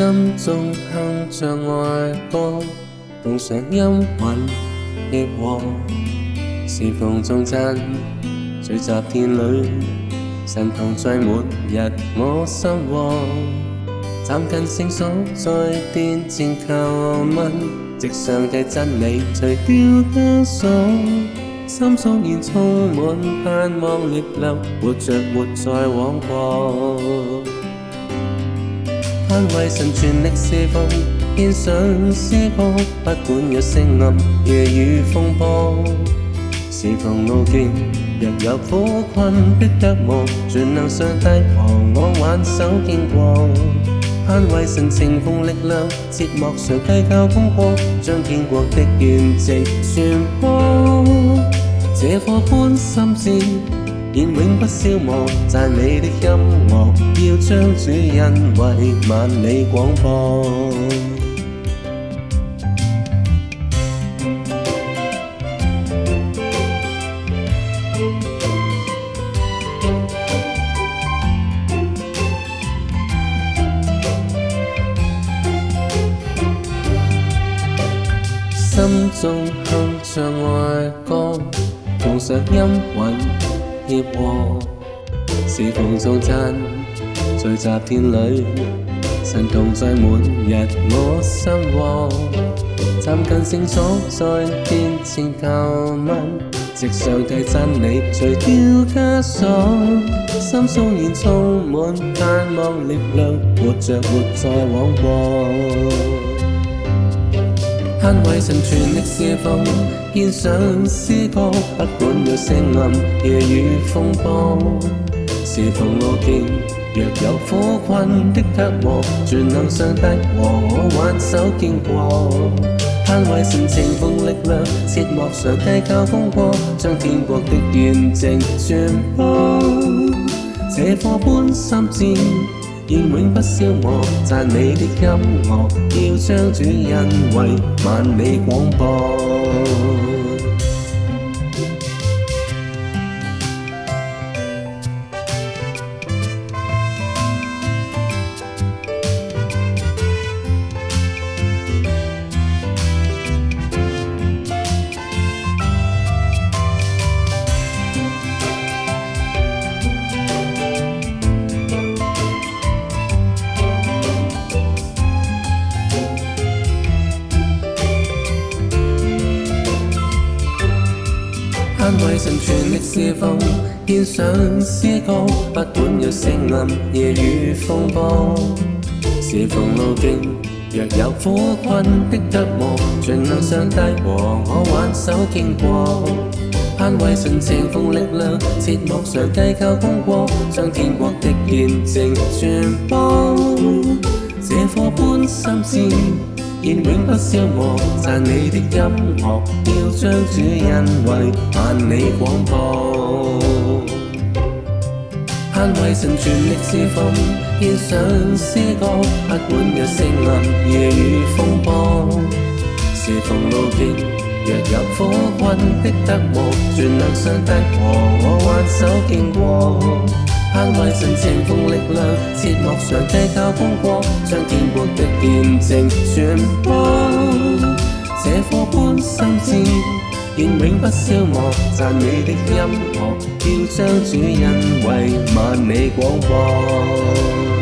心中哼着爱歌，奉上音韵协和。是逢中赞，聚集天里，神同在每日我心窝。站近圣所，在殿前叩问，直上帝真理，除掉枷锁。心所愿充满盼望，力量活着活在往过。盼为神全力侍奉，献上诗歌，不管有声暗夜与风波。是奉路径入有苦困，必得磨，全能上帝旁，我挽手经过。盼为神乘奉力量，切莫常计较功过，将天国的建植传播。这颗般心志。仍永不消磨，赞美的音乐要将主恩惠万里广播。心中哼着爱歌，同上音韵。业和是同众赞，聚集天里，神同在满日我心窝，站近圣所，在殿前求问，藉上帝真你除掉枷锁，心中现充满盼望力量，活着活在往过。攤位上全力侍奉，獻上詩歌，不管有聲暗夜雨風暴，侍奉路徑。若有苦困的隔膜，全能上帝和我挽手經過。攤位善情奉力量，切莫上帝教功過，將天國的見證傳播。這顆般心志。愿永不消磨，赞美的音乐要相主因为万里广播。攤位盡全力侍奉，獻上詩歌，不管有聲林夜雨風波，侍奉路徑。若有苦困的折磨，盡量上帝和我挽手經過。盼為純情奉力量，節目常計較功過，將天國的見證傳播，這顆般心志。現永不消磨。讚你的音樂，要將主恩惠萬里廣播。盼為神全力侍奉，獻上詩歌，不管有聲林夜雨風波。是奉路徑，若有苦困的得磨，全能上帝和我挽手經過。盼為神情奉力量，切莫上帝教功過，將見過的。見證全部，這顆般心志，願永不消磨。讚美的音樂，要將主恩惠萬里廣播。